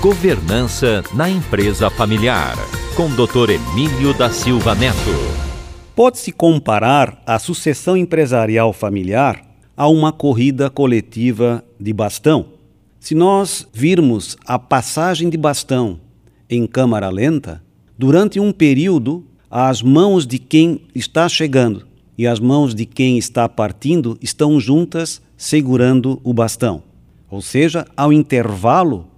Governança na empresa familiar, com Dr. Emílio da Silva Neto. Pode-se comparar a sucessão empresarial familiar a uma corrida coletiva de bastão. Se nós virmos a passagem de bastão em câmara lenta, durante um período, as mãos de quem está chegando e as mãos de quem está partindo estão juntas segurando o bastão. Ou seja, ao intervalo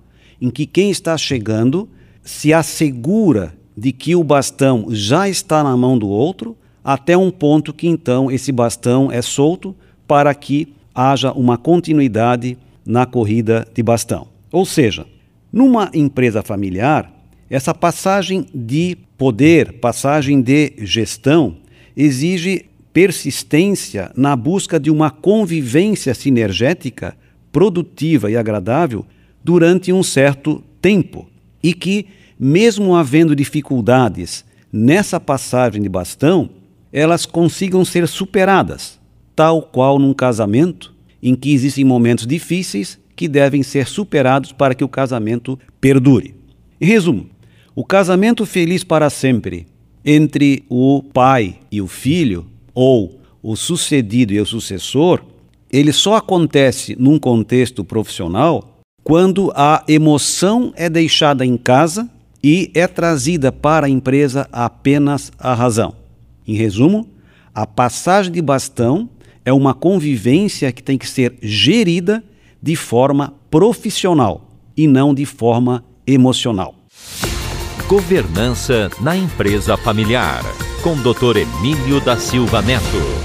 em que quem está chegando se assegura de que o bastão já está na mão do outro, até um ponto que então esse bastão é solto para que haja uma continuidade na corrida de bastão. Ou seja, numa empresa familiar, essa passagem de poder, passagem de gestão, exige persistência na busca de uma convivência sinergética, produtiva e agradável durante um certo tempo e que, mesmo havendo dificuldades nessa passagem de bastão, elas consigam ser superadas, tal qual num casamento em que existem momentos difíceis que devem ser superados para que o casamento perdure. Em resumo, o casamento feliz para sempre entre o pai e o filho, ou o sucedido e o sucessor, ele só acontece num contexto profissional quando a emoção é deixada em casa e é trazida para a empresa apenas a razão. Em resumo, a passagem de bastão é uma convivência que tem que ser gerida de forma profissional e não de forma emocional. Governança na empresa familiar, com Dr. Emílio da Silva Neto.